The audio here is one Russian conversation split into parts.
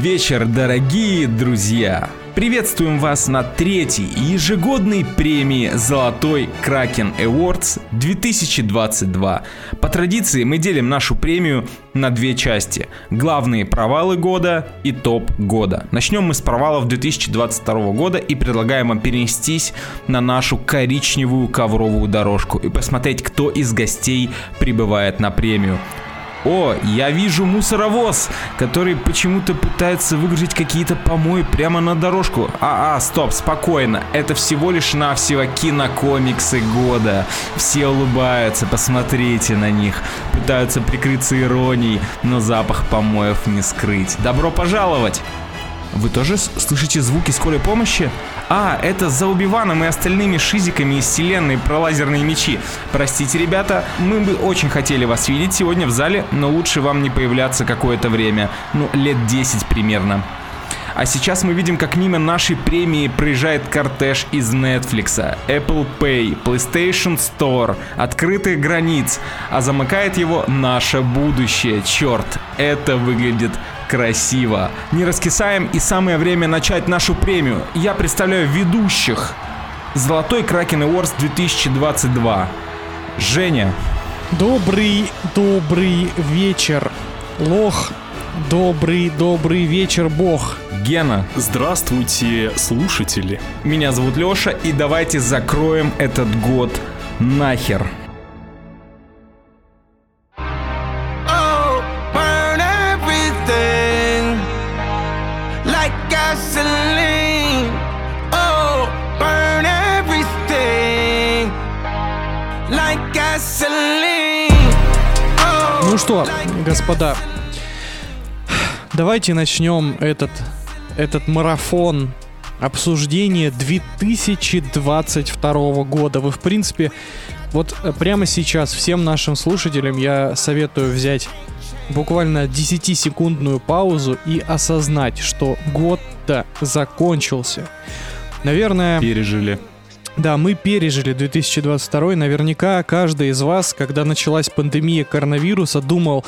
вечер, дорогие друзья! Приветствуем вас на третьей ежегодной премии «Золотой Кракен Awards 2022». По традиции мы делим нашу премию на две части. Главные провалы года и топ года. Начнем мы с провалов 2022 года и предлагаем вам перенестись на нашу коричневую ковровую дорожку и посмотреть, кто из гостей прибывает на премию. О, я вижу мусоровоз, который почему-то пытается выгрузить какие-то помои прямо на дорожку. А, а, стоп, спокойно. Это всего лишь навсего кинокомиксы года. Все улыбаются, посмотрите на них. Пытаются прикрыться иронией, но запах помоев не скрыть. Добро пожаловать! Вы тоже слышите звуки скорой помощи? А, это за Убиваном и остальными шизиками из вселенной про лазерные мечи. Простите, ребята, мы бы очень хотели вас видеть сегодня в зале, но лучше вам не появляться какое-то время. Ну, лет 10 примерно. А сейчас мы видим, как мимо нашей премии проезжает кортеж из Netflix, Apple Pay, PlayStation Store, открытых границ, а замыкает его наше будущее. Черт, это выглядит красиво. Не раскисаем и самое время начать нашу премию. Я представляю ведущих. Золотой Кракен Awards 2022. Женя. Добрый, добрый вечер, лох. Добрый, добрый вечер, бог. Гена. Здравствуйте, слушатели. Меня зовут Леша, и давайте закроем этот год нахер. Ну что, господа, давайте начнем этот, этот марафон обсуждения 2022 года. Вы, в принципе, вот прямо сейчас всем нашим слушателям я советую взять буквально 10-секундную паузу и осознать, что год-то закончился. Наверное... Пережили. Да, мы пережили 2022. Наверняка каждый из вас, когда началась пандемия коронавируса, думал,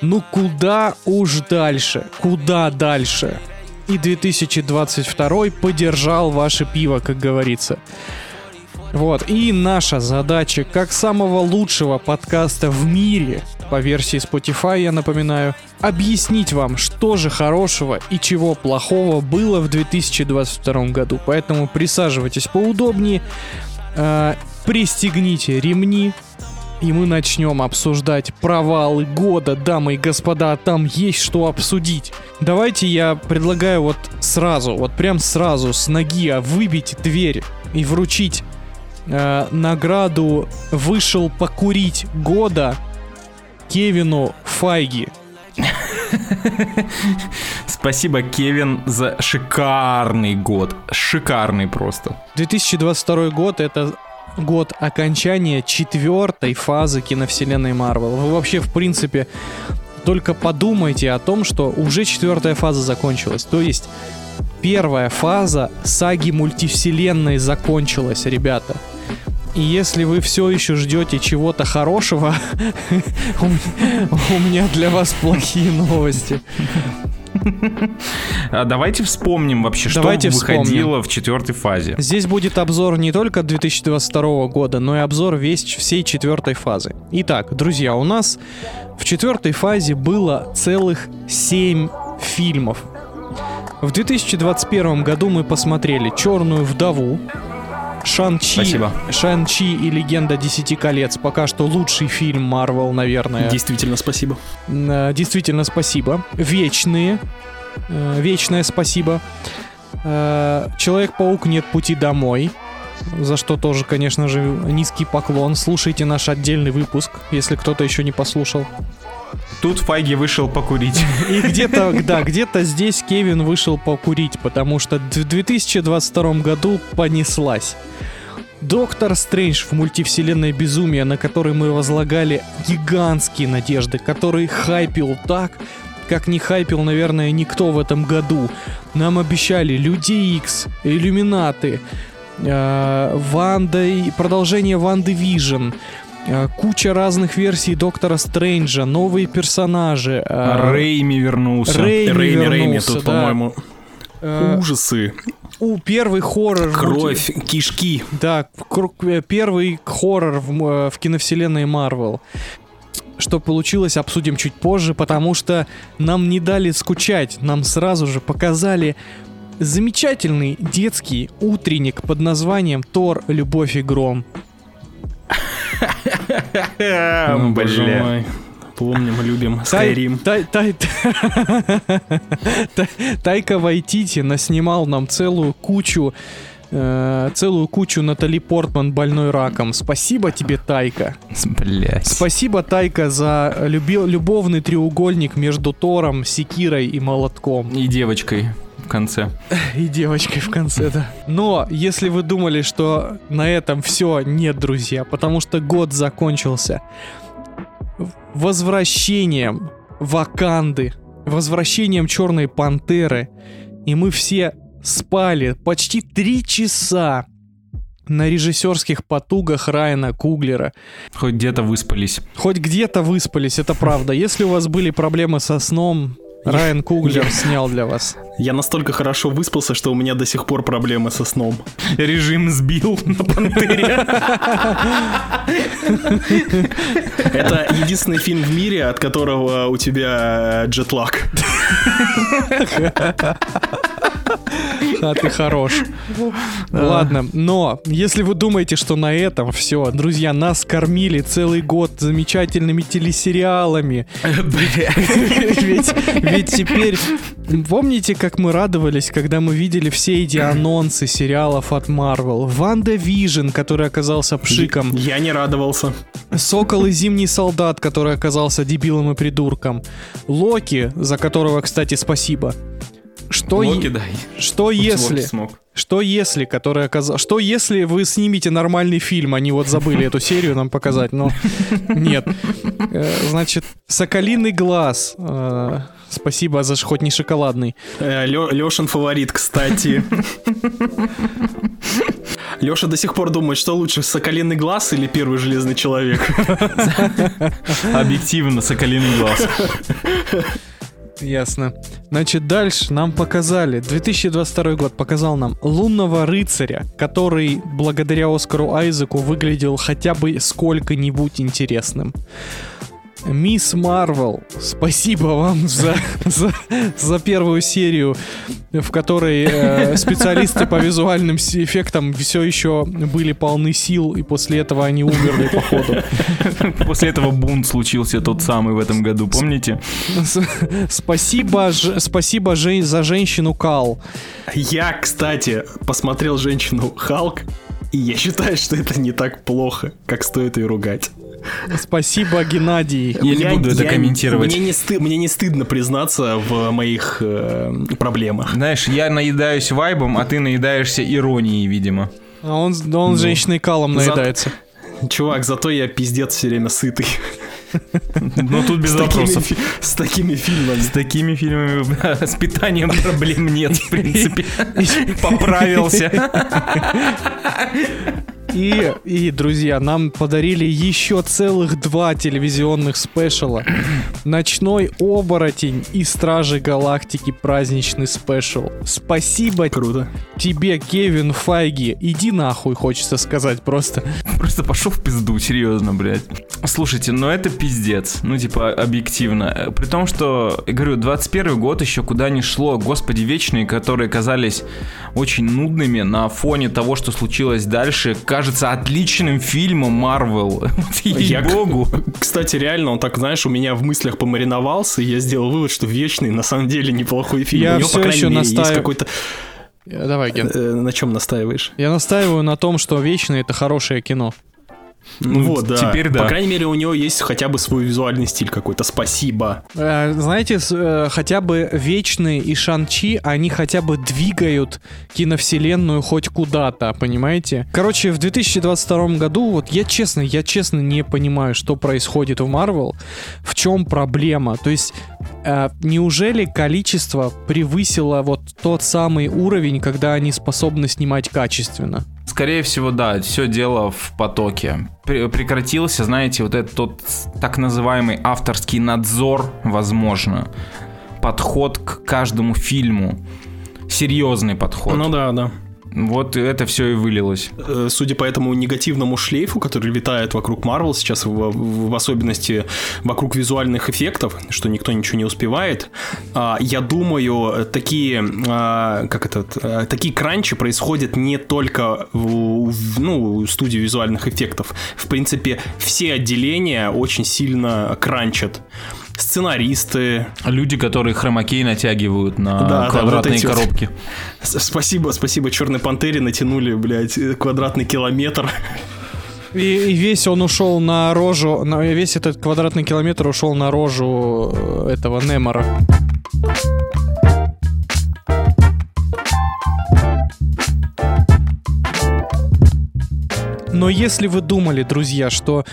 ну куда уж дальше, куда дальше. И 2022 поддержал ваше пиво, как говорится. Вот, и наша задача, как самого лучшего подкаста в мире, по версии Spotify, я напоминаю, объяснить вам, что же хорошего и чего плохого было в 2022 году. Поэтому присаживайтесь поудобнее, э, пристегните ремни, и мы начнем обсуждать провалы года, дамы и господа, там есть что обсудить. Давайте я предлагаю вот сразу, вот прям сразу с ноги а выбить дверь и вручить э, награду «Вышел покурить года» Кевину Файги. Спасибо, Кевин, за шикарный год. Шикарный просто. 2022 год — это год окончания четвертой фазы киновселенной Марвел. Вы вообще, в принципе, только подумайте о том, что уже четвертая фаза закончилась. То есть первая фаза саги мультивселенной закончилась, ребята. И если вы все еще ждете чего-то хорошего, у меня для вас плохие новости. А давайте вспомним вообще, что Давайте выходило вспомним. в четвертой фазе. Здесь будет обзор не только 2022 года, но и обзор весь всей четвертой фазы. Итак, друзья, у нас в четвертой фазе было целых 7 фильмов. В 2021 году мы посмотрели «Черную вдову», Шан-Чи. Шан-Чи и Легенда Десяти колец. Пока что лучший фильм Марвел, наверное. Действительно, спасибо. Э, Действительно, спасибо. Вечные. Э, Вечное спасибо. Э, Человек-паук нет пути домой. За что тоже, конечно же, низкий поклон. Слушайте наш отдельный выпуск, если кто-то еще не послушал. Тут Файги вышел покурить. И где-то, да, где-то здесь Кевин вышел покурить, потому что в 2022 году понеслась. Доктор Стрэндж в мультивселенной безумия, на который мы возлагали гигантские надежды, который хайпил так, как не хайпил, наверное, никто в этом году. Нам обещали Люди Икс, Иллюминаты, э, Ванда и продолжение Ванды Вижн, Куча разных версий Доктора Стрэнджа, новые персонажи. э, Рэйми вернулся. Рэйми, Рэйми, вернулся, тут, да. по-моему, Э, ужасы, у первый хоррор. в кровь, кишки. Да, э, первый хоррор в, э, в киновселенной Марвел. Что получилось, обсудим чуть позже, потому что нам не дали скучать, нам сразу же показали замечательный детский утренник под названием «Тор. Любовь и гром». Ну, Боже мой. Помним, любим, Skyrim. Тай- тай- Тай- Тайка Вайтити наснимал нам целую кучу э, целую кучу Натали Портман больной раком. Спасибо тебе, Тайка. Блять. Спасибо, Тайка, за люби- любовный треугольник между Тором, Секирой и Молотком. И девочкой в конце. И девочкой в конце, да. Но, если вы думали, что на этом все, нет, друзья, потому что год закончился возвращением Ваканды, возвращением Черной Пантеры, и мы все спали почти три часа на режиссерских потугах Райана Куглера. Хоть где-то выспались. Хоть где-то выспались, это правда. Если у вас были проблемы со сном, Райан Куглер снял для вас. Я настолько хорошо выспался, что у меня до сих пор проблемы со сном. Режим сбил на пантере. Это единственный фильм в мире, от которого у тебя джетлаг. А ты хорош. Ладно, но если вы думаете, что на этом все, друзья, нас кормили целый год замечательными телесериалами. Ведь, ведь теперь... Помните, как мы радовались, когда мы видели все эти анонсы сериалов от Marvel? WandaVision, который оказался пшиком. Я не радовался. Сокол и Зимний Солдат, который оказался дебилом и придурком. Локи, за которого, кстати, спасибо. Что, е- Локи дай. что Локи если... смог. Что если, который оказал... Что если вы снимете нормальный фильм, они вот забыли эту серию нам показать, но нет. Э, Значит, Соколиный глаз. Э, Спасибо за ш- хоть не шоколадный. Э, Лёшин фаворит, кстати. Лёша до сих пор думает, что лучше, Соколиный глаз или Первый Железный Человек? Объективно, соколиный глаз. Ясно. Значит, дальше нам показали, 2022 год показал нам Лунного рыцаря, который благодаря Оскару Айзеку выглядел хотя бы сколько-нибудь интересным. Мисс Марвел, спасибо вам за, за, за первую серию, в которой э, специалисты по визуальным эффектам все еще были полны сил, и после этого они умерли, походу. После этого бунт случился тот самый в этом году, помните? Спасибо, Ж- спасибо Жень- за женщину Кал. Я, кстати, посмотрел женщину Халк, и я считаю, что это не так плохо, как стоит ее ругать. Спасибо, Геннадий. Я не буду это комментировать. Мне не, сты- мне не стыдно признаться в моих э, проблемах. Знаешь, я наедаюсь вайбом, а ты наедаешься иронией, видимо. А он, он женщиной Калом За- наедается. Чувак, зато я пиздец все время сытый. Но тут без С такими, вопросов. фи- с такими фильмами. С такими фильмами с питанием проблем нет, в принципе. Поправился. И, и, друзья, нам подарили еще целых два телевизионных спешала. Ночной оборотень и Стражи Галактики праздничный спешл. Спасибо Круто. тебе, Кевин Файги. Иди нахуй, хочется сказать просто. Просто пошел в пизду, серьезно, блядь. Слушайте, ну это пиздец. Ну, типа, объективно. При том, что, говорю, 21 год еще куда не шло. Господи, вечные, которые казались очень нудными на фоне того, что случилось дальше, кажется отличным фильмом Марвел. Я- Ей-богу. Кстати, реально, он так, знаешь, у меня в мыслях помариновался, и я сделал вывод, что Вечный на самом деле неплохой фильм. Я У него, крайней еще мере, есть настаив- какой-то... Э, Давай, Ген. э, на чем настаиваешь? Я настаиваю на том, что Вечный это хорошее кино. Ну, вот, да. теперь да. По крайней мере, у него есть хотя бы свой визуальный стиль какой-то. Спасибо. Э, Знаете, с- э, хотя бы Вечные и Шан-Чи, они хотя бы двигают киновселенную хоть куда-то, понимаете? Короче, в 2022 году, вот я честно, я честно не понимаю, что происходит в Марвел, в чем проблема. То есть, э, неужели количество превысило вот тот самый уровень, когда они способны снимать качественно? Скорее всего, да, все дело в потоке. Пр- прекратился, знаете, вот этот тот так называемый авторский надзор, возможно, подход к каждому фильму, серьезный подход. Ну да, да. Вот это все и вылилось. Э, судя по этому негативному шлейфу, который витает вокруг Марвел сейчас, в, в особенности вокруг визуальных эффектов, что никто ничего не успевает, а, я думаю, такие, а, как этот, а, такие кранчи происходят не только в ну, студии визуальных эффектов. В принципе, все отделения очень сильно кранчат сценаристы. Люди, которые хромакей натягивают на да, квадратные да, вот коробки. Вот. Спасибо, спасибо Черной Пантере натянули, блядь, квадратный километр. И, и весь он ушел на рожу, на, весь этот квадратный километр ушел на рожу э, этого Немора. Но если вы думали, друзья, что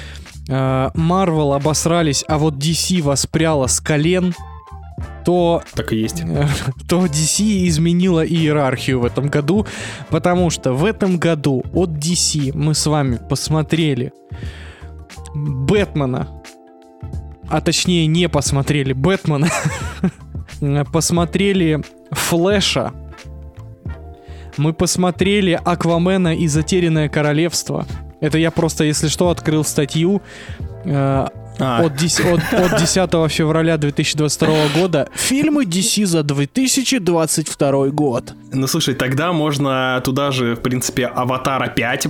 Марвел обосрались, а вот DC воспряла с колен, то... Так и есть. То DC изменила иерархию в этом году, потому что в этом году от DC мы с вами посмотрели Бэтмена, а точнее не посмотрели Бэтмена, посмотрели Флэша, мы посмотрели Аквамена и Затерянное Королевство — это я просто, если что, открыл статью э, а. от, 10, от, от 10 февраля 2022 года. Фильмы DC за 2022 год. Ну, слушай, тогда можно туда же, в принципе, Аватара 5.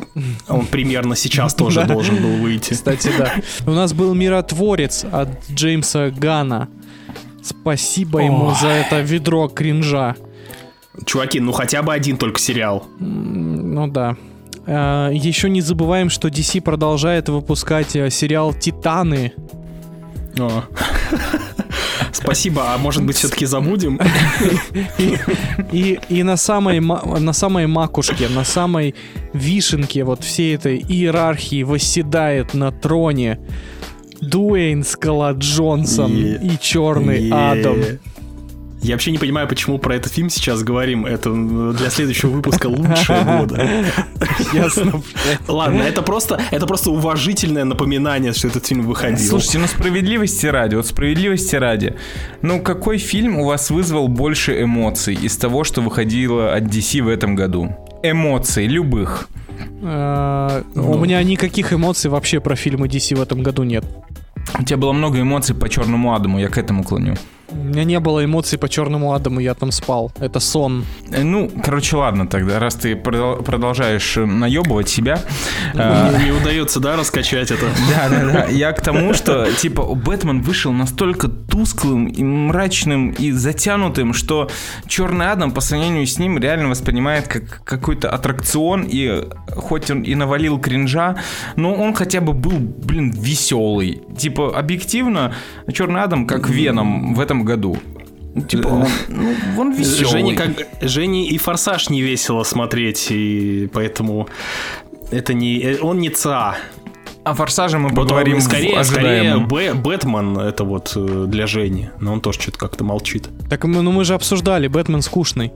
Он примерно сейчас тоже должен был выйти. Кстати, да. У нас был Миротворец от Джеймса Гана. Спасибо ему за это ведро кринжа. Чуваки, ну хотя бы один только сериал. Ну да. Э, Еще не забываем, что DC продолжает выпускать э, сериал «Титаны». О. Спасибо, а может быть все-таки забудем? И, и, и на, самой, на самой макушке, на самой вишенке вот всей этой иерархии восседает на троне Дуэйн Скала Джонсон yeah. и Черный yeah. Адам. Я вообще не понимаю, почему про этот фильм сейчас говорим. Это для следующего выпуска лучшее года. Ясно. Ладно, это просто, это просто уважительное напоминание, что этот фильм выходил. Слушайте, ну справедливости ради, вот справедливости ради. Ну какой фильм у вас вызвал больше эмоций из того, что выходило от DC в этом году? Эмоций, любых. А, у меня никаких эмоций вообще про фильмы DC в этом году нет. У тебя было много эмоций по Черному Адаму, я к этому клоню. У меня не было эмоций по Черному Адаму, я там спал. Это сон. Э, ну, короче, ладно тогда, раз ты продолжаешь э, наебывать себя. Не, э, не удается, да, раскачать это? Да, да, да. Я к тому, что, типа, Бэтмен вышел настолько тусклым и мрачным и затянутым, что Черный Адам по сравнению с ним реально воспринимает как какой-то аттракцион, и хоть он и навалил кринжа, но он хотя бы был, блин, веселый. Типа, объективно, Черный Адам как Веном в этом этом году. Типа, он, ну, он веселый. Жене, как, Жене и «Форсаж» не весело смотреть, и поэтому это не... Он не ЦА. О «Форсаже» мы поговорим вот скорее, скорее Б, Бэтмен это вот э, для Жени, но он тоже что-то как-то молчит. Так мы, ну мы же обсуждали, Бэтмен скучный.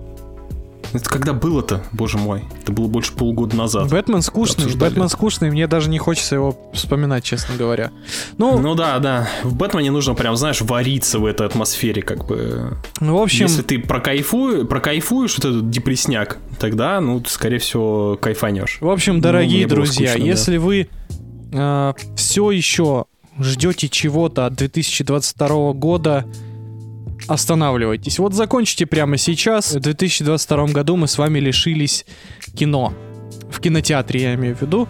Это когда было-то, боже мой? Это было больше полугода назад. Бэтмен скучный, Бэтмен скучный, мне даже не хочется его вспоминать, честно говоря. Ну, ну да, да. В Бэтмене нужно прям, знаешь, вариться в этой атмосфере, как бы. Ну, в общем... Если ты прокайфуешь, прокайфуешь вот этот депресняк, тогда, ну, скорее всего, кайфанешь. В общем, дорогие ну, друзья, скучно, если да. вы э, все еще ждете чего-то от 2022 года, останавливайтесь. Вот закончите прямо сейчас. В 2022 году мы с вами лишились кино. В кинотеатре я имею в виду.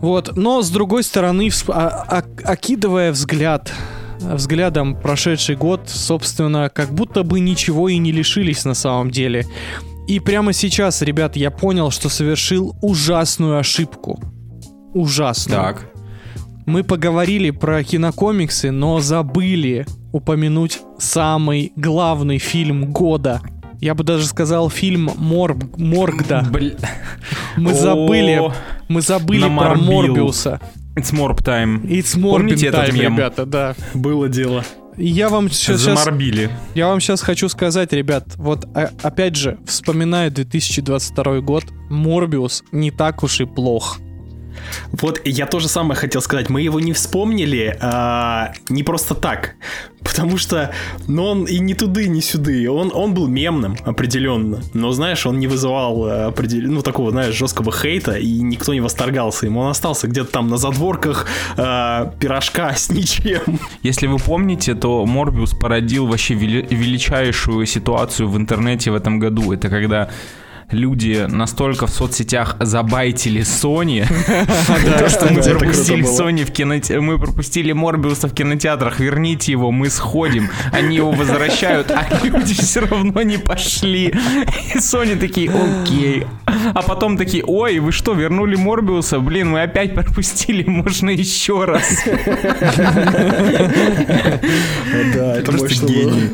Вот, но с другой стороны, а, а, окидывая взгляд взглядом прошедший год, собственно, как будто бы ничего и не лишились на самом деле. И прямо сейчас, ребят, я понял, что совершил ужасную ошибку. Ужасную. Так. Мы поговорили про кинокомиксы, но забыли упомянуть самый главный фильм года. Я бы даже сказал фильм Морг, Моргда. Бл... Мы забыли, мы забыли про Морбиуса. It's Morb Time. It's Morb Time, ребята, да. Было дело. Я вам сейчас, Заморбили. я вам сейчас хочу сказать, ребят, вот а- опять же, вспоминая 2022 год, Морбиус не так уж и плох. Вот я тоже самое хотел сказать. Мы его не вспомнили а, не просто так. Потому что, ну, он и не туды, ни сюды. Он, он был мемным, определенно. Но, знаешь, он не вызывал э, определен... ну, такого, знаешь, жесткого хейта, и никто не восторгался им. Он остался где-то там на задворках э, пирожка с ничем. Если вы помните, то Морбиус породил вообще вели- величайшую ситуацию в интернете в этом году. Это когда люди настолько в соцсетях забайтили Sony, то, что мы пропустили. Sony в кинотеатрах, мы пропустили Морбиуса в кинотеатрах, верните его, мы сходим. Они его возвращают, а люди все равно не пошли. И Sony такие, окей. А потом такие, ой, вы что, вернули Морбиуса? Блин, мы опять пропустили, можно еще раз. Да, это Просто гений.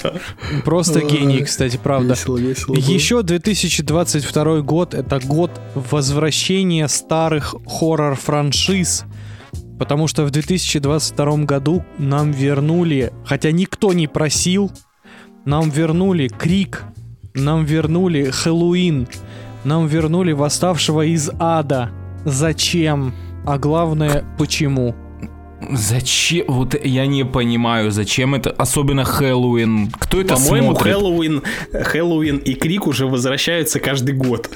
Просто гений, кстати, правда. Весело, весело. Еще 2022 год — это год возвращения старых хоррор-франшиз. Потому что в 2022 году нам вернули, хотя никто не просил, нам вернули Крик, нам вернули Хэллоуин, нам вернули Восставшего из Ада. Зачем? А главное, почему? Зачем? Вот я не понимаю, зачем это, особенно Хэллоуин. Кто это По-моему, смотрит? Хэллоуин, Хэллоуин и Крик уже возвращаются каждый год.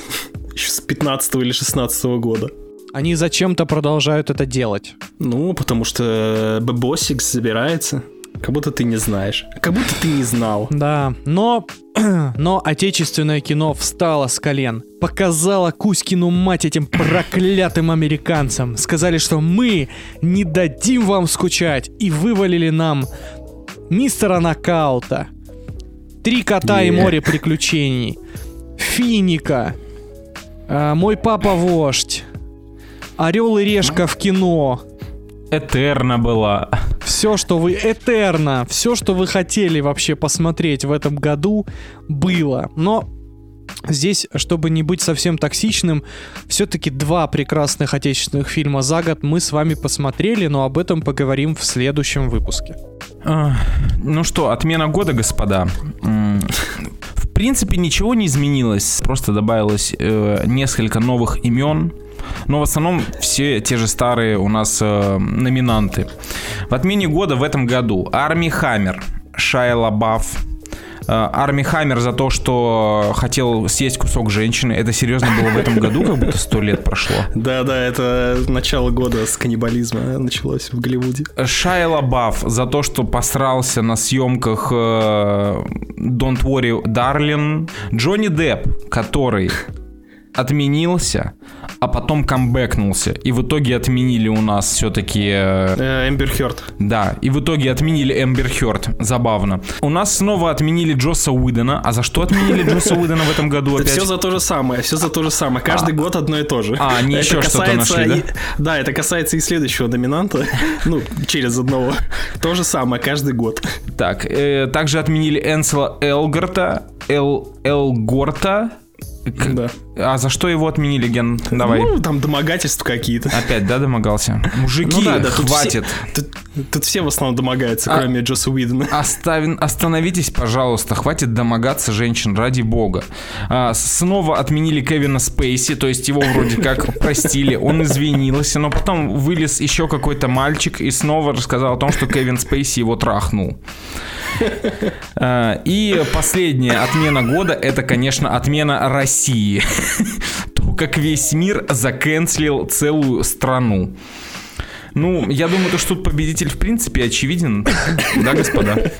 Еще с 15 или 16 года. Они зачем-то продолжают это делать. Ну, потому что Бэбосик собирается. Как будто ты не знаешь. Как будто ты не знал. Да, но, но отечественное кино встало с колен, показало Кузькину мать этим проклятым американцам. Сказали, что мы не дадим вам скучать, и вывалили нам мистера Нокаута, Три кота и Yeah. море приключений, Финика, а, Мой папа вождь, Орел и решка в кино, Этерна была. Все, что вы... Этерно. Все, что вы хотели вообще посмотреть в этом году, было. Но здесь, чтобы не быть совсем токсичным, все-таки два прекрасных отечественных фильма за год мы с вами посмотрели, но об этом поговорим в следующем выпуске. А, Ну что, отмена года, господа. В принципе, ничего не изменилось. Просто добавилось э, несколько новых имен. Но в основном все те же старые у нас э, номинанты. В отмене года в этом году Арми Хаммер, Шайа Лабаф, э, Арми Хаммер за то, что хотел съесть кусок женщины. Это серьезно было в этом году, как будто сто лет прошло. Да-да, это начало года с каннибализма началось в Голливуде. Шайа Лабаф за то, что посрался на съемках э, Don't Worry, Darling. Джонни Депп, который отменился, а потом камбэкнулся. И в итоге отменили у нас все-таки... Э, Эмбер Хёрд. да, и в итоге отменили Эмбер Хёрд. Забавно. У нас снова отменили Джосса Уидона. А за что отменили Джосса Уидона в этом году опять? Все за то же самое, все за то же самое. Каждый год одно и то же. А, они еще что-то нашли, да? это касается и следующего доминанта. Ну, через одного. То же самое, каждый год. Так, э, также отменили Энсела Элгарта, Эл, Элгорта. Да. А за что его отменили, Ген? Давай. Ну, там домогательства какие-то. Опять, да, домогался? Мужики, Ну да, да, тут хватит. все- Тут, тут все в основном домогаются, А- кроме Джосса Уидона. Оставин, остановитесь, пожалуйста, хватит домогаться женщин, ради бога. А, снова отменили Кевина Спейси, то есть его вроде как простили, он извинился, но потом вылез еще какой-то мальчик и снова рассказал о том, что Кевин Спейси его трахнул. А, И последняя отмена года это, конечно, отмена России. То, как весь мир заканцелил целую страну. Ну, я думаю, то, что тут победитель в принципе очевиден. Да, господа?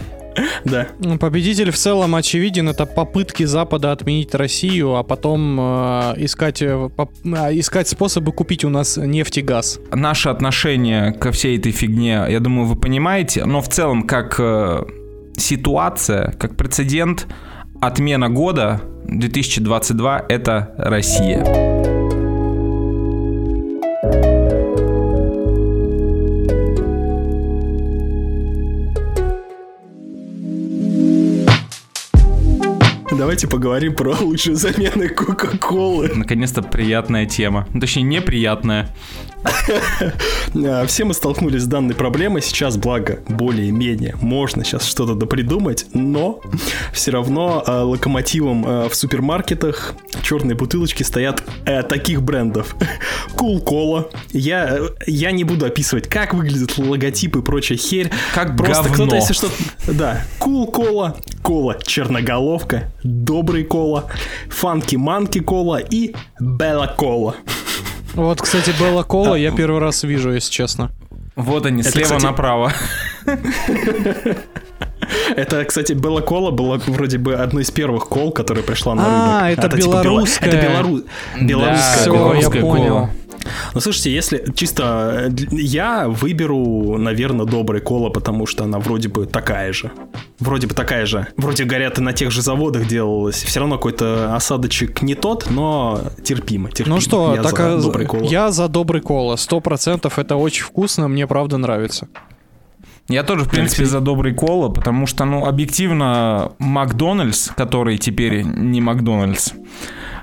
Да. Ну, Победитель в целом очевиден. Это попытки Запада отменить Россию, а потом э, искать, э, поп- а, искать способы купить у нас нефть и газ. Наше отношение ко всей этой фигне, я думаю, вы понимаете. Но в целом, как э, ситуация, как прецедент, отмена года 2022 это Россия. Давайте поговорим про лучшие замены Кока-Колы. Наконец-то приятная тема. Ну, точнее, неприятная. Все мы столкнулись с данной проблемой. Сейчас, благо, более-менее можно сейчас что-то допридумать, но все равно э, локомотивом э, в супермаркетах черные бутылочки стоят э, таких брендов. Cool Cola. Я, я не буду описывать, как выглядят логотипы и прочая херь. Как Просто кто-то, если что... Да. Cool Cola, Кола Черноголовка, Добрый Кола, Фанки Манки Кола и Белла Кола. Вот, кстати, Белла Кола я первый раз вижу, если честно. Вот они, Это, слева кстати, направо. Это, кстати, Белла Кола была вроде бы одной из первых кол, которая пришла на А, рынок. это типа бело- белорусская. Это белору- белорусская белорусская понял. кола. Ну, слушайте, если чисто... э, Я выберу, наверное, добрый кола, потому что она вроде бы такая же. Вроде бы такая же. Вроде, говорят, и на тех же заводах делалась. Все равно какой-то осадочек не тот, но терпимо. терпимо. Ну что, я так за а, добрый кола. я за добрый кола. Сто процентов это очень вкусно, мне правда нравится. Я тоже, в принципе, за добрый кола, потому что, ну, объективно, Макдональдс, который теперь не Макдональдс,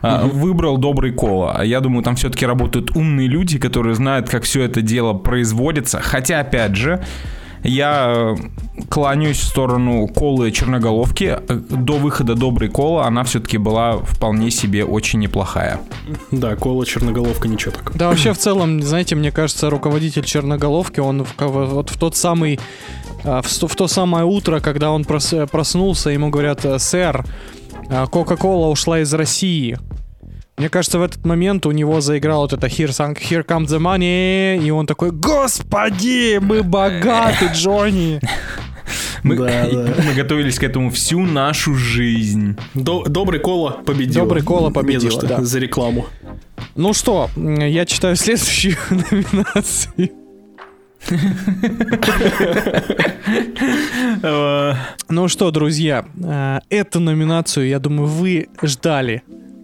а, выбрал добрый кола. А я думаю, там все-таки работают умные люди, которые знают, как все это дело производится. Хотя, опять же, я э, кланяюсь в сторону колы черноголовки. Э, До выхода доброй кола она все-таки была вполне себе очень неплохая. Да, кола черноголовка ничего так. Да, вообще в целом, знаете, мне кажется, руководитель Черноголовки, он в, вот в тот самый, а, в, в то самое утро, когда он прос- проснулся, ему говорят, «Э, сэр, Кока-Кола ушла из России. Мне кажется, в этот момент у него заиграл вот это Here, Here Comes the Money, и он такой, господи, мы богаты, Джонни. Мы, Да, да. мы готовились к этому всю нашу жизнь. До- добрый кола победил. Добрый кола победила, что, да. за рекламу. Ну что, я читаю следующую номинацию. Э, Ну что, друзья, э, эту номинацию, я думаю, вы ждали.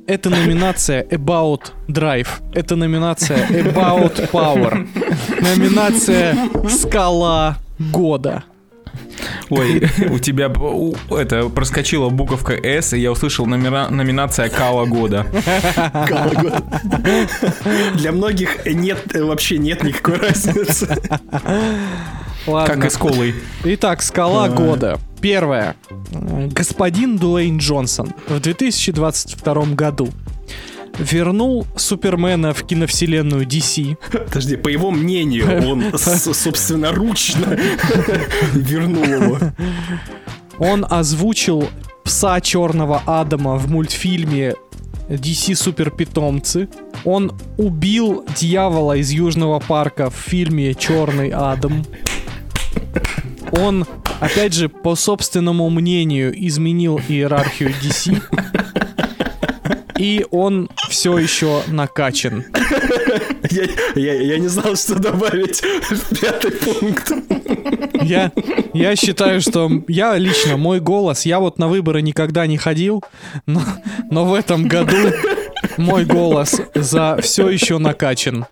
Это номинация About Drive. Это номинация About Power. Номинация Скала года. Ой, у тебя у- это проскочила буковка S, и я услышал номера- номинация Кала года. Кала года. Для многих нет, вообще нет никакой разницы. Ладно. Как и с колой. Итак, скала года. Первое. Господин Дуэйн Джонсон в 2022 году вернул Супермена в киновселенную DC. Подожди, по его мнению, он собственноручно вернул его. Он озвучил пса Черного Адама в мультфильме DC Супер Питомцы. Он убил дьявола из Южного парка в фильме Черный Адам. Он, опять же, по собственному мнению, изменил иерархию DC. И он все еще накачан. Я, я, я не знал, что добавить в пятый пункт. Я, я считаю, что я лично, мой голос, я вот на выборы никогда не ходил, но, но в этом году мой голос за все еще накачан.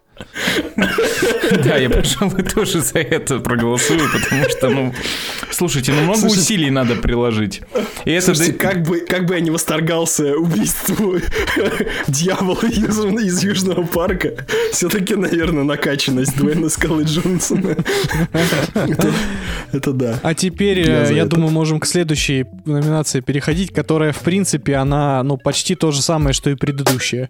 Да, я, пожалуй, тоже за это проголосую, потому что, ну, слушайте, ну много усилий надо приложить. И это Слушайте, да- как бы, как бы я не восторгался убийству дьявола из, из Южного парка, все-таки, наверное, накачанность Дуэйна Скалы Джонсона. Это, это да. А теперь, Я э, я думаю, можем к следующей номинации переходить, которая, в принципе, она, ну, почти то же самое, что и предыдущая.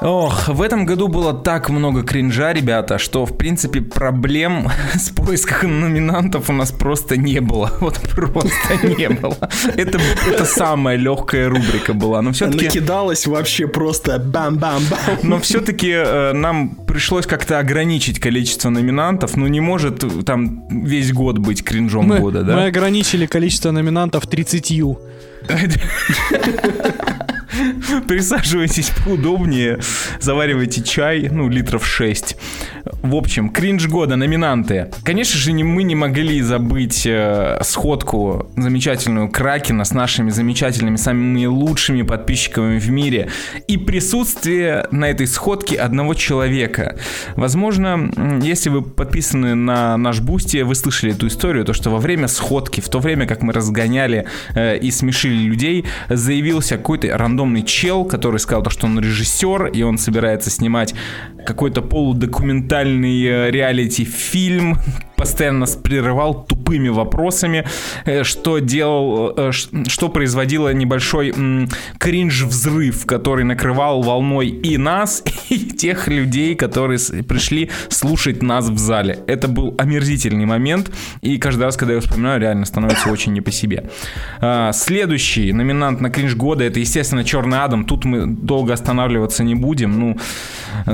Ох, в этом году было так много кринжа, ребята, что, в принципе, проблем с поиском номинантов у нас просто не было. Вот просто не было. Это, это самая легкая рубрика была. Но все-таки... Накидалось вообще просто бам-бам-бам. Но все-таки нам пришлось как-то ограничить количество номинантов. Ну, не может э, там весь год быть кринжом Мы, года, мы да? ограничили количество номинантов 30. Присаживайтесь поудобнее, заваривайте чай, ну, литров 6. В общем, кринж года, номинанты. Конечно же, мы не могли забыть э, сходку замечательную Кракена с нашими замечательными, самыми лучшими подписчиками в мире. И присутствие на этой сходке одного человека. Возможно, если вы подписаны на наш Boosty, вы слышали эту историю, то что во время сходки, в то время, как мы разгоняли э, и смешили людей, заявился какой-то рандомный чел, который сказал, то, что он режиссер, и он собирается снимать какой-то полудокументальный э, реалити-фильм, постоянно нас прерывал тупыми вопросами, э, что делал, э, что производило небольшой кринж-взрыв, который накрывал волной и нас, и тех людей, которые пришли слушать нас в зале. Это был омерзительный момент, и каждый раз, когда я вспоминаю, реально становится очень не по себе. А, следующий номинант на кринж года это, естественно, Черный Адам. Тут мы долго останавливаться не будем. Ну,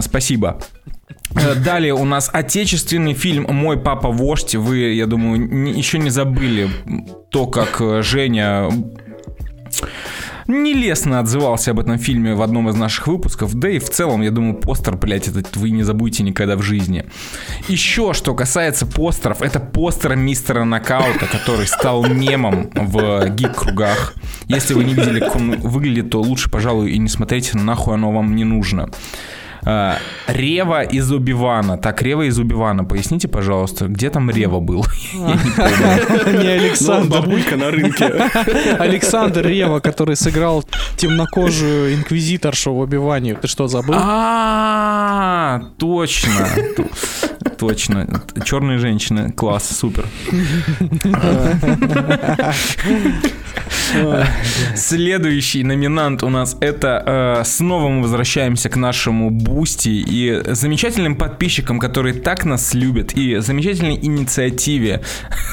спасибо. Э, далее у нас отечественный фильм «Мой папа вождь». Вы, я думаю, не, еще не забыли то, как э, Женя нелестно отзывался об этом фильме в одном из наших выпусков, да и в целом, я думаю, постер, блядь, этот вы не забудете никогда в жизни. Еще, что касается постеров, это постер мистера Нокаута, который стал мемом в гик-кругах. Если вы не видели, как он выглядит, то лучше, пожалуй, и не смотрите, нахуй оно вам не нужно. А, Рева из Убивана. Так, Рева из Убивана. Поясните, пожалуйста, где там Рева был? Не Александр. Бабулька на рынке. Александр Рева, который сыграл темнокожую инквизиторшу в Убивании. Ты что, забыл? А, точно. Точно. Черные женщины. Класс, супер. Следующий номинант у нас это э, снова мы возвращаемся к нашему Boosty и замечательным подписчикам, которые так нас любят, и замечательной инициативе,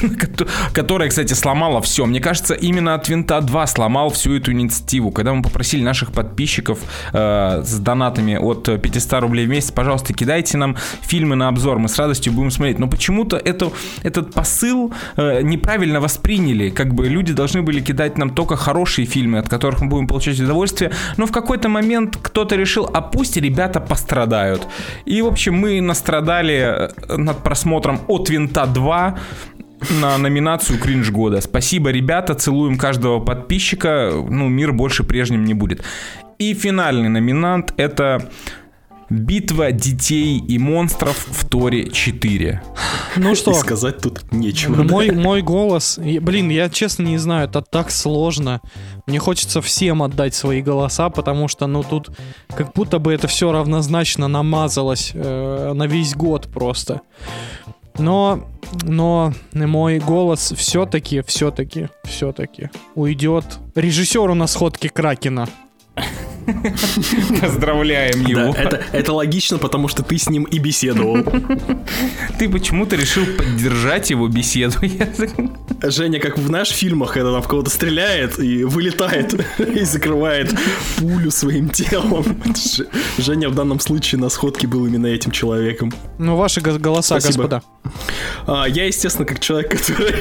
которая, кстати, сломала все. Мне кажется, именно от Винта 2 сломал всю эту инициативу. Когда мы попросили наших подписчиков э, с донатами от 500 рублей в месяц, пожалуйста, кидайте нам фильмы на обзор, мы с радостью будем смотреть. Но почему-то это, этот посыл э, неправильно восприняли. Как бы люди должны были кидать нам только хорошие фильмы, от которых мы будем получать удовольствие, но в какой-то момент кто-то решил, а пусть ребята пострадают. И, в общем, мы настрадали э, над просмотром от Винта 2 на номинацию «Кринж года». Спасибо, ребята, целуем каждого подписчика, ну, мир больше прежним не будет. И финальный номинант — это Битва детей и монстров в Торе 4. Ну что? И сказать тут нечего. Мой, мой голос... Блин, я честно не знаю, это так сложно. Мне хочется всем отдать свои голоса, потому что, ну, тут как будто бы это все равнозначно намазалось э, на весь год просто. Но, но мой голос все-таки, все-таки, все-таки уйдет режиссеру на сходке Кракена. Поздравляем его. Да, это, это логично, потому что ты с ним и беседовал. Ты почему-то решил поддержать его беседу. Женя, как в наших фильмах, когда там в кого-то стреляет и вылетает и закрывает пулю своим телом. Женя в данном случае на сходке был именно этим человеком. Ну, ваши голоса, Спасибо. господа. А, я, естественно, как человек, который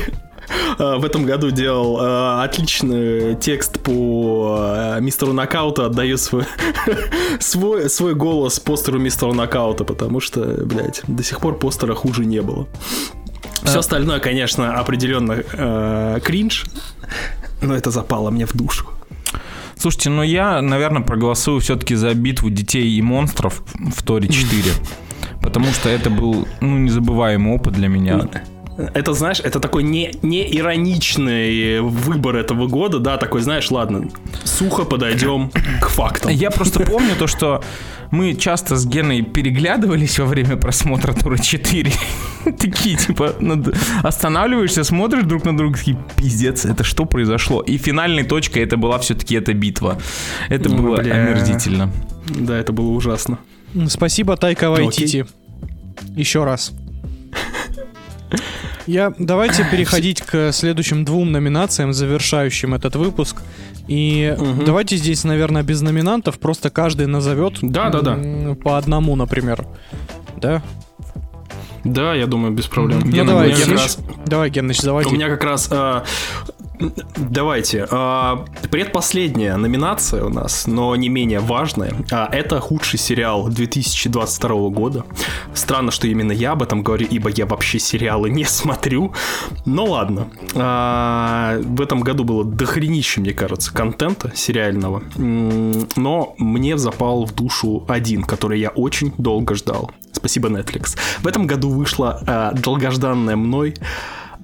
в этом году делал э, отличный текст по э, мистеру Нокаута, отдаю свой, свой, свой голос постеру мистера Нокаута, потому что, блядь, до сих пор постера хуже не было. Все остальное, конечно, определенно э, кринж, но это запало мне в душу. Слушайте, ну я, наверное, проголосую все-таки за битву детей и монстров в Торе 4. Потому что это был, ну, незабываемый опыт для меня это, знаешь, это такой не, не ироничный выбор этого года, да, такой, знаешь, ладно, сухо подойдем к фактам. Я просто помню то, что мы часто с Геной переглядывались во время просмотра Тура 4. Такие, типа, останавливаешься, смотришь друг на друга, такие, пиздец, это что произошло? И финальной точкой это была все-таки эта битва. Это ну, было бля. омерзительно. Да, это было ужасно. Спасибо, Тайка Вайтити. Еще раз. Я, давайте переходить к следующим двум номинациям, завершающим этот выпуск. И угу. давайте здесь, наверное, без номинантов, просто каждый назовет да, да, да. по одному, например. Да? Да, я думаю, без проблем. Ну, давай, Геныч, раз... давай, Геныч, заводи. У меня как раз... Э, Давайте. А, предпоследняя номинация у нас, но не менее важная. А, это худший сериал 2022 года. Странно, что именно я об этом говорю, ибо я вообще сериалы не смотрю. Но ладно. А, в этом году было дохренище, мне кажется, контента сериального. Но мне запал в душу один, который я очень долго ждал. Спасибо, Netflix. В этом году вышла долгожданная мной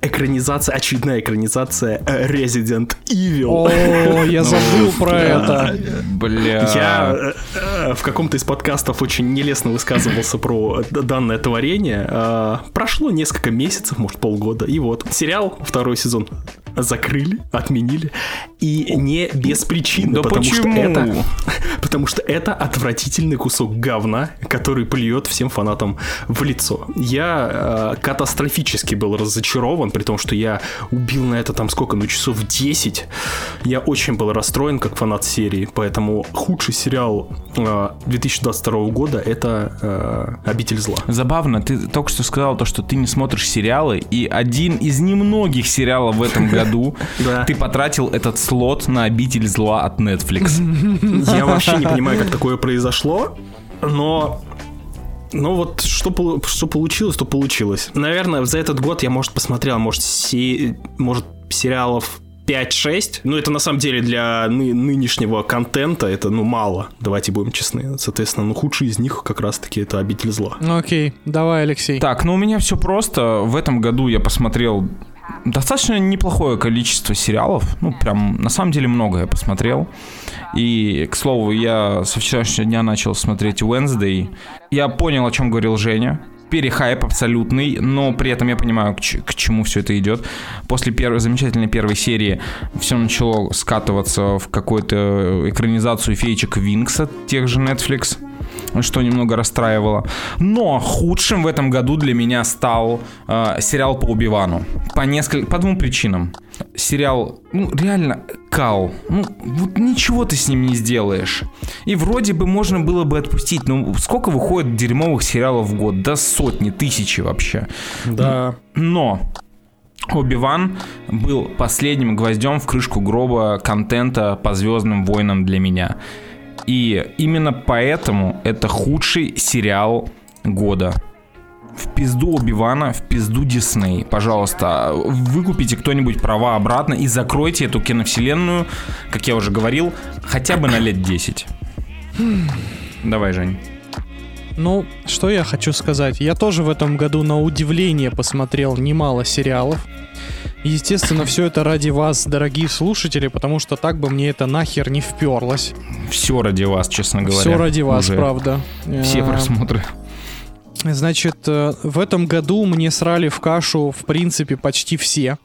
экранизация, очередная экранизация э, Resident Evil. О, я забыл про это. Бля. Я э, в каком-то из подкастов очень нелестно высказывался про данное творение. Э, прошло несколько месяцев, может полгода, и вот сериал второй сезон закрыли, отменили, и не без причины, да потому почему? что это, потому что это отвратительный кусок говна, который плюет всем фанатам в лицо. Я э, катастрофически был разочарован, при том, что я убил на это там сколько, ну часов 10. Я очень был расстроен как фанат серии, поэтому худший сериал э, 2022 года это э, «Обитель зла». Забавно, ты только что сказал то, что ты не смотришь сериалы, и один из немногих сериалов в этом году ты потратил этот слот на «Обитель зла» от Netflix. Я вообще не понимаю, как такое произошло, но ну вот, что, что получилось, то получилось. Наверное, за этот год я, может, посмотрел, может, си, может сериалов 5-6. Ну, это на самом деле для ны- нынешнего контента это, ну, мало. Давайте будем честны. Соответственно, ну, худший из них как раз-таки это «Обитель зла». Ну, окей, давай, Алексей. Так, ну у меня все просто. В этом году я посмотрел достаточно неплохое количество сериалов. Ну, прям, на самом деле, много я посмотрел. И, к слову, я со вчерашнего дня начал смотреть Wednesday. Я понял, о чем говорил Женя. Перехайп абсолютный, но при этом я понимаю, к, к чему все это идет. После первой замечательной первой серии все начало скатываться в какую-то экранизацию феечек Винкса, тех же Netflix что немного расстраивало. Но худшим в этом году для меня стал э, сериал по Убивану. По, несколько, по двум причинам. Сериал, ну, реально, кал. Ну, вот ничего ты с ним не сделаешь. И вроде бы можно было бы отпустить, но сколько выходит дерьмовых сериалов в год? Да сотни, тысячи вообще. Да. Но Оби-Ван был последним гвоздем в крышку гроба контента по Звездным войнам для меня. И именно поэтому это худший сериал года. В пизду Оби-Вана, в пизду Дисней. Пожалуйста, выкупите кто-нибудь права обратно и закройте эту киновселенную, как я уже говорил, хотя бы на лет 10. Давай, Жень. Ну, что я хочу сказать. Я тоже в этом году на удивление посмотрел немало сериалов. Естественно, все это ради вас, дорогие слушатели, потому что так бы мне это нахер не вперлось. Все ради вас, честно говоря. Все ради вас, Уже правда. Все Э, просмотры. Значит, э, в этом году мне срали в кашу, в принципе, почти все.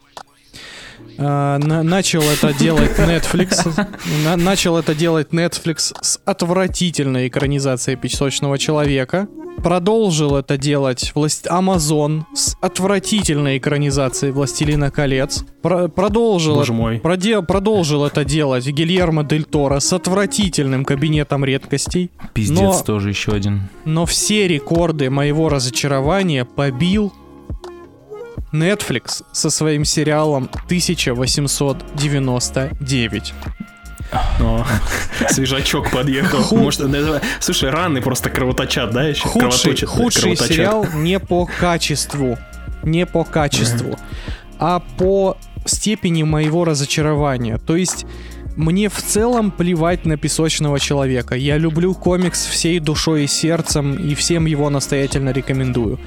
На- Начал это делать Netflix. На- Начал это делать Netflix с отвратительной экранизацией песочного человека. Продолжил это делать власть... Amazon с отвратительной экранизацией Властелина колец. Про- продолжил, Боже мой. проде- продолжил это делать Гильермо Дель Торо с отвратительным кабинетом редкостей. Пиздец но- тоже еще один. Но все рекорды моего разочарования побил Netflix со своим сериалом 1899. О, свежачок подъехал. Ху- Может, это- слушай, раны просто кровоточат, да, еще? Худший, Кровоточат, худший кровоточат. сериал не по качеству. Не по качеству, а по степени моего разочарования. То есть мне в целом плевать на песочного человека. Я люблю комикс всей душой и сердцем и всем его настоятельно рекомендую.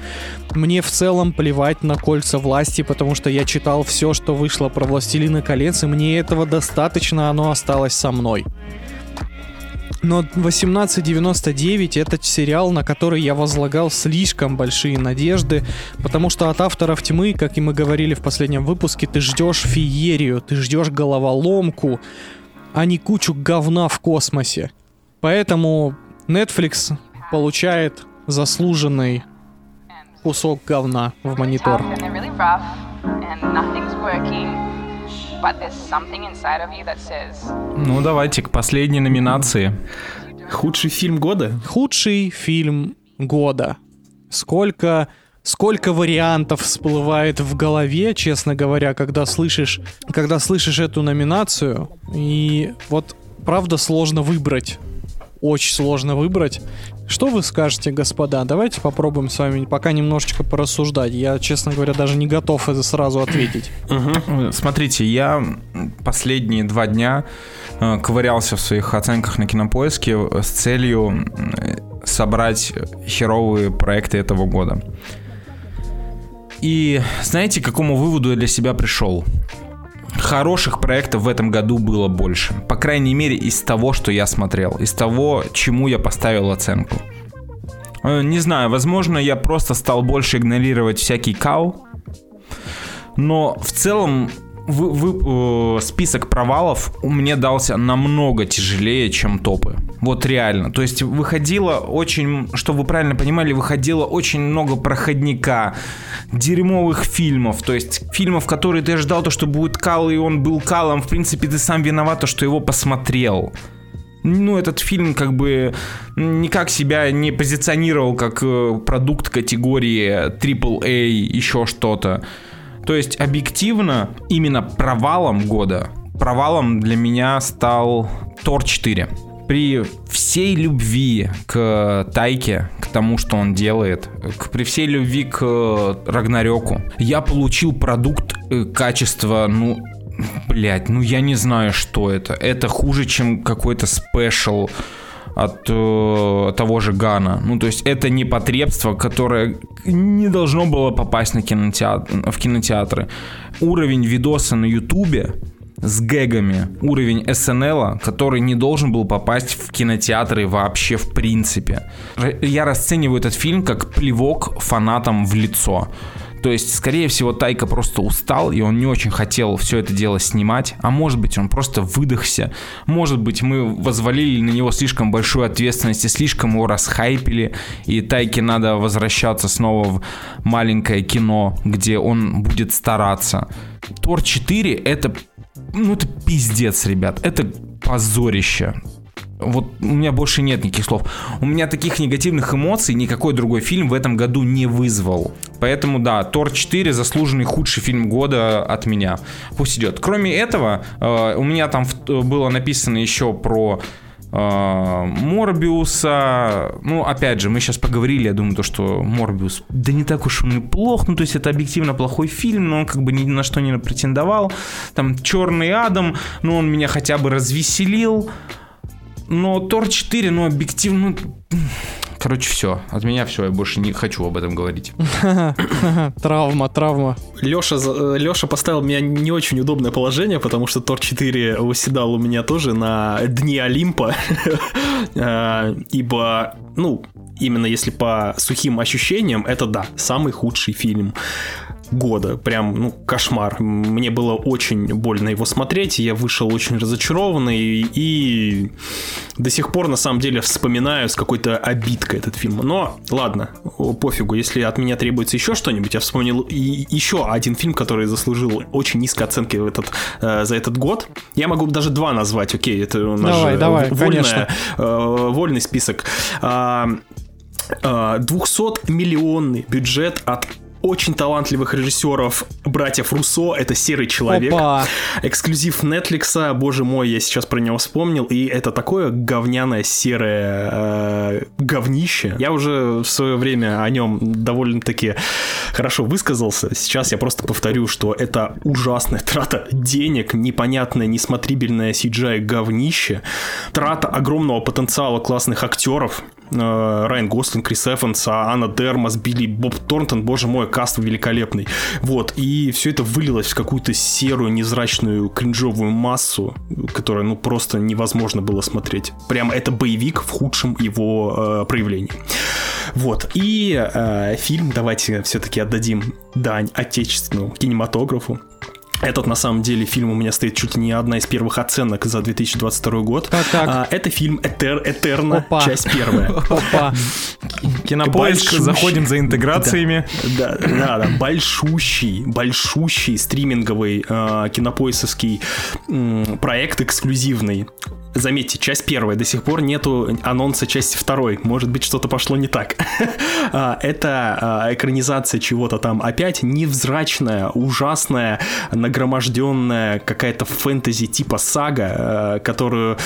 Мне в целом плевать на кольца власти, потому что я читал все, что вышло про Властелина колец, и мне этого достаточно, оно осталось со мной. Но 1899 это сериал, на который я возлагал слишком большие надежды, потому что от авторов тьмы, как и мы говорили в последнем выпуске, ты ждешь феерию, ты ждешь головоломку, а не кучу говна в космосе. Поэтому Netflix получает заслуженный кусок говна в монитор. Ну, давайте к последней номинации. Худший фильм года? Худший фильм года. Сколько сколько вариантов всплывает в голове, честно говоря, когда слышишь, когда слышишь эту номинацию. И вот правда сложно выбрать. Очень сложно выбрать. Что вы скажете, господа? Давайте попробуем с вами пока немножечко порассуждать. Я, честно говоря, даже не готов это сразу ответить. Смотрите, я последние два дня э, ковырялся в своих оценках на кинопоиске с целью собрать херовые проекты этого года. И знаете, к какому выводу я для себя пришел? Хороших проектов в этом году было больше. По крайней мере, из того, что я смотрел. Из того, чему я поставил оценку. Э, Не знаю, возможно, я просто стал больше игнорировать всякий кал. Но в целом вы- вы- э, список провалов мне дался намного тяжелее, чем топы. Вот реально. То есть выходило очень, чтобы вы правильно понимали, выходило очень много проходника, дерьмовых фильмов. То есть фильмов, которые ты ожидал, то, что будет кал, и он был калом. В принципе, ты сам виноват, то, что его посмотрел. Ну, этот фильм как бы никак себя не позиционировал как э, продукт категории AAA, еще что-то. То есть, объективно, именно провалом года, провалом для меня стал Тор 4. При всей любви к Тайке, к тому, что он делает, к- при всей любви к э, Рагнарёку, я получил продукт э, качества, ну, блять, ну я не знаю, что это. Это хуже, чем какой-то спешл от э, того же Гана. Ну, то есть это непотребство, которое не должно было попасть на кинотеатр, в кинотеатры. Уровень видоса на Ютубе с гэгами, уровень СНЛ, который не должен был попасть в кинотеатры вообще в принципе. Я расцениваю этот фильм как плевок фанатам в лицо. То есть, скорее всего, Тайка просто устал, и он не очень хотел все это дело снимать. А может быть, он просто выдохся. Может быть, мы возвалили на него слишком большую ответственность и слишком его расхайпили. И Тайке надо возвращаться снова в маленькое кино, где он будет стараться. Тор 4 это... Ну, это пиздец, ребят. Это позорище. Вот у меня больше нет никаких слов. У меня таких негативных эмоций никакой другой фильм в этом году не вызвал. Поэтому да, Тор 4 заслуженный худший фильм года от меня. Пусть идет. Кроме этого, э, у меня там в- было написано еще про э, Морбиуса. Ну, опять же, мы сейчас поговорили, я думаю, то, что Морбиус, да не так уж он и плох. Ну, то есть это объективно плохой фильм, но он как бы ни на что не претендовал. Там Черный Адам, ну, он меня хотя бы развеселил. Но Тор 4, ну, объективно... ну, Короче, все. От меня все, я больше не хочу об этом говорить. Травма, травма. Леша, Леша поставил меня не очень удобное положение, потому что Тор 4 восседал у меня тоже на дне Олимпа. А, Ибо, ну, именно если по сухим ощущениям, это да, самый худший фильм года. Прям, ну, кошмар. Мне было очень больно его смотреть. Я вышел очень разочарованный и до сих пор, на самом деле, вспоминаю с какой-то обидкой этот фильм. Но, ладно, пофигу. Если от меня требуется еще что-нибудь, я вспомнил и еще один фильм, который заслужил очень низкой оценки в этот, э, за этот год. Я могу даже два назвать, окей, это у нас Давай, же давай, вольная- э, вольный список. А, а, 200-миллионный бюджет от очень талантливых режиссеров братьев Руссо, это «Серый человек». Опа. Эксклюзив Netflix, боже мой, я сейчас про него вспомнил, и это такое говняное серое э, говнище. Я уже в свое время о нем довольно-таки хорошо высказался. Сейчас я просто повторю, что это ужасная трата денег, непонятное, несмотрибельное CGI говнище, трата огромного потенциала классных актеров, Райан Гослинг, Крис Эванс, а Анна Дермас, Билли Боб Торнтон, боже мой, каст великолепный. Вот, и все это вылилось в какую-то серую, невзрачную, кринжовую массу, которая, ну, просто невозможно было смотреть. Прям это боевик в худшем его э, проявлении. Вот, и э, фильм, давайте все-таки отдадим дань отечественному кинематографу. Этот, на самом деле, фильм у меня стоит чуть ли не одна из первых оценок за 2022 год. Так, так. А, это фильм Этер, Этерна, Опа. часть первая. Опа. Кинопоиск, Большущий. заходим за интеграциями. Да, да, да, большущий, большущий стриминговый э, кинопоисовский м, проект эксклюзивный. заметьте, часть первая, до сих пор нету анонса части второй. Может быть, что-то пошло не так. А, это а, экранизация чего-то там опять невзрачная, ужасная, нагроможденная какая-то фэнтези типа сага, которую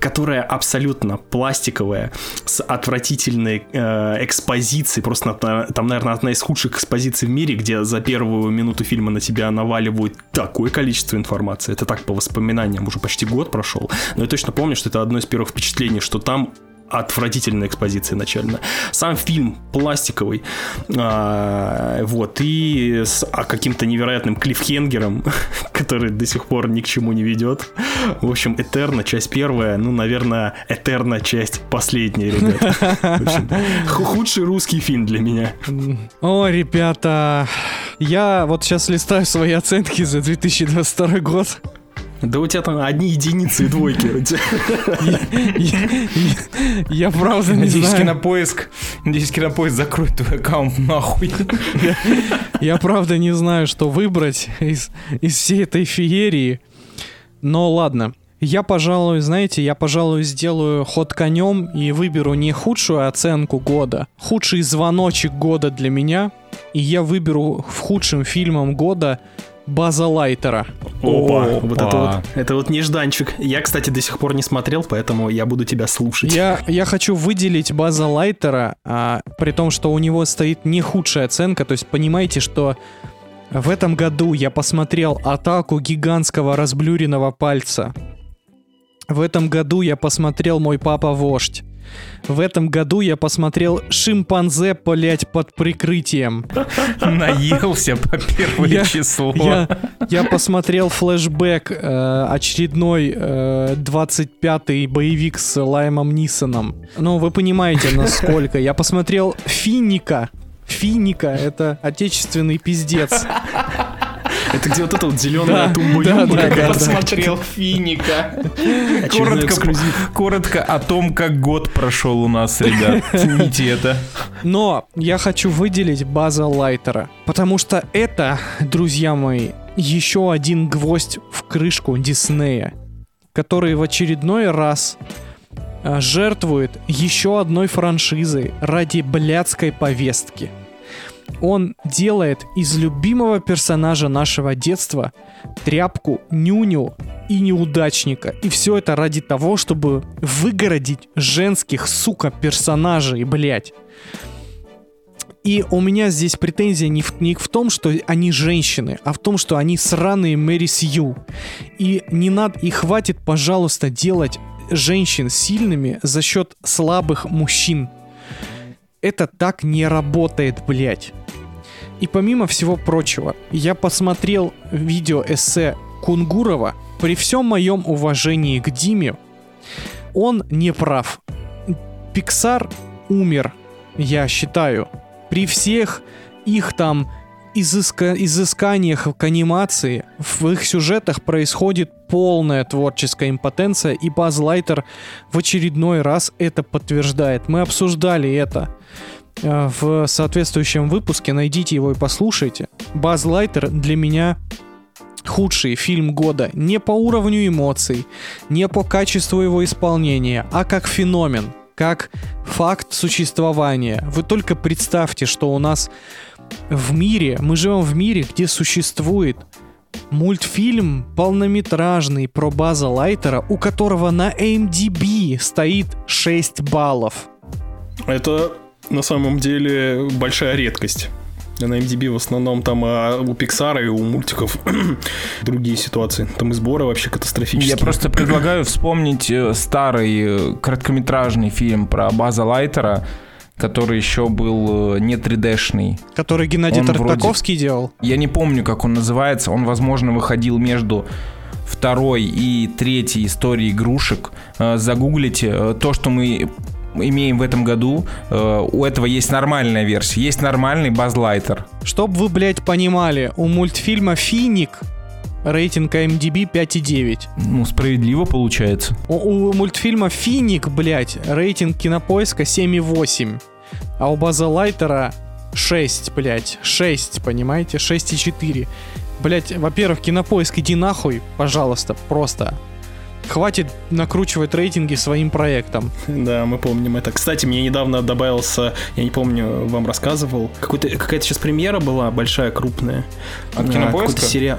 которая абсолютно пластиковая, с отвратительной э, экспозицией, просто на, там, наверное, одна из худших экспозиций в мире, где за первую минуту фильма на тебя наваливают такое количество информации. Это так по воспоминаниям, уже почти год прошел, но я точно помню, что это одно из первых впечатлений, что там отвратительная экспозиция начальная. Сам фильм пластиковый, а, вот, и с а, каким-то невероятным клиффхенгером, который до сих пор ни к чему не ведет. В общем, Этерна, часть первая, ну, наверное, Этерна, часть последняя, ребят. В общем, худший русский фильм для меня. О, ребята, я вот сейчас листаю свои оценки за 2022 год. Да у тебя там одни единицы и двойки. Я правда не знаю. кинопоиск, надеюсь, кинопоиск закроет твой аккаунт нахуй. Я правда не знаю, что выбрать из, всей этой феерии. Но ладно. Я, пожалуй, знаете, я, пожалуй, сделаю ход конем и выберу не худшую оценку года, худший звоночек года для меня, и я выберу в худшим фильмом года База Лайтера. Опа, Опа. вот это вот, это вот нежданчик. Я, кстати, до сих пор не смотрел, поэтому я буду тебя слушать. Я, я хочу выделить База Лайтера, а, при том, что у него стоит не худшая оценка. То есть понимаете, что в этом году я посмотрел атаку гигантского разблюренного пальца. В этом году я посмотрел мой папа вождь. В этом году я посмотрел шимпанзе, блять, под прикрытием. Наелся по первое Я- число. Я, я посмотрел флешбэк, э, очередной э, 25-й боевик с Лаймом Нисоном. Ну, вы понимаете, насколько. Я посмотрел Финика. Финика — это отечественный пиздец. Это где вот эта вот зеленая Да, тумба да, юмба да, какая-то. да. Посмотрел Финика. Коротко, коротко о том, как год прошел у нас, ребят. Цените это. Но я хочу выделить База Лайтера, потому что это, друзья мои, еще один гвоздь в крышку Диснея, который в очередной раз э, жертвует еще одной франшизой ради блядской повестки. Он делает из любимого персонажа нашего детства тряпку, нюню и неудачника. И все это ради того, чтобы выгородить женских, сука, персонажей, блядь. И у меня здесь претензия не в, не в том, что они женщины, а в том, что они сраные Мэри Сью. И не надо, и хватит, пожалуйста, делать женщин сильными за счет слабых мужчин. Это так не работает, блядь. И помимо всего прочего, я посмотрел видео-эссе Кунгурова. При всем моем уважении к Диме, он не прав. Пиксар умер, я считаю. При всех их там изыска- изысканиях к анимации в их сюжетах происходит полная творческая импотенция, и Баз Лайтер в очередной раз это подтверждает. Мы обсуждали это в соответствующем выпуске, найдите его и послушайте. Баз Лайтер для меня худший фильм года не по уровню эмоций, не по качеству его исполнения, а как феномен, как факт существования. Вы только представьте, что у нас в мире, мы живем в мире, где существует мультфильм полнометражный про База Лайтера, у которого на AMDB стоит 6 баллов. Это на самом деле большая редкость. На MDB в основном там а, у Pixar и у мультиков другие ситуации. Там и сборы вообще катастрофические. Я просто предлагаю вспомнить э, старый э, короткометражный фильм про База Лайтера, который еще был э, не 3D-шный. Который Геннадий Он вроде- Тартаковский делал. Я не помню, как он называется. Он, возможно, выходил между второй и третьей историей игрушек. Загуглите то, что мы имеем в этом году. Э, У этого есть нормальная версия. Есть нормальный базлайтер. Чтоб вы, блядь, понимали, у мультфильма «Финик» рейтинг MDB 5,9. Ну, справедливо получается. У, у мультфильма «Финик», блядь, рейтинг кинопоиска 7,8. А у База Лайтера 6, блядь, 6, понимаете? 6,4. Блядь, во-первых, кинопоиск, иди нахуй, пожалуйста, просто. Хватит накручивать рейтинги своим проектам. Да, мы помним это. Кстати, мне недавно добавился, я не помню, вам рассказывал, какой-то, какая-то сейчас премьера была большая, крупная. От А, Кинопоиска? Какой-то сериал.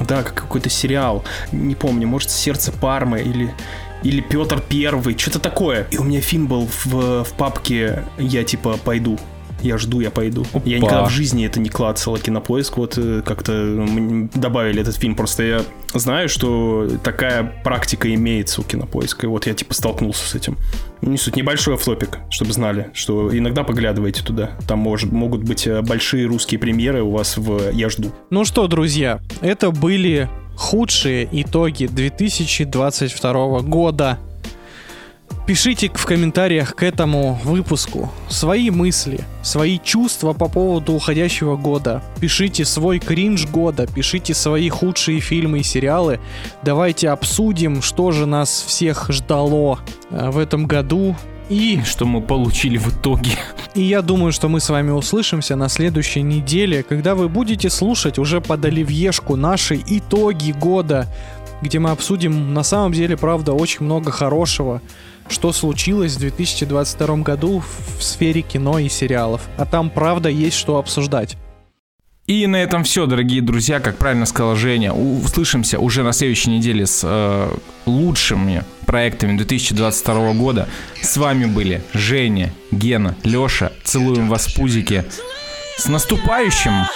Да, как- какой-то сериал. Не помню, может, Сердце Пармы или или Петр Первый, что-то такое. И у меня фильм был в, в папке «Я типа пойду». Я жду, я пойду. Я Опа. никогда в жизни это не клацал, а кинопоиск вот э, как-то добавили этот фильм. Просто я знаю, что такая практика имеется у кинопоиска. И вот я типа столкнулся с этим. Не суть, небольшой флопик, чтобы знали, что иногда поглядывайте туда. Там может, могут быть э, большие русские премьеры у вас в «Я жду». Ну что, друзья, это были худшие итоги 2022 года. Пишите в комментариях к этому выпуску свои мысли, свои чувства по поводу уходящего года. Пишите свой кринж года, пишите свои худшие фильмы и сериалы. Давайте обсудим, что же нас всех ждало э, в этом году. И Что мы получили в итоге. и я думаю, что мы с вами услышимся на следующей неделе, когда вы будете слушать уже под оливьешку наши итоги года, где мы обсудим на самом деле, правда, очень много хорошего, что случилось в 2022 году в сфере кино и сериалов. А там, правда, есть что обсуждать. И на этом все, дорогие друзья. Как правильно сказала Женя, услышимся уже на следующей неделе с э, лучшими проектами 2022 года. С вами были Женя, Гена, Леша. Целуем вас в пузики. С наступающим!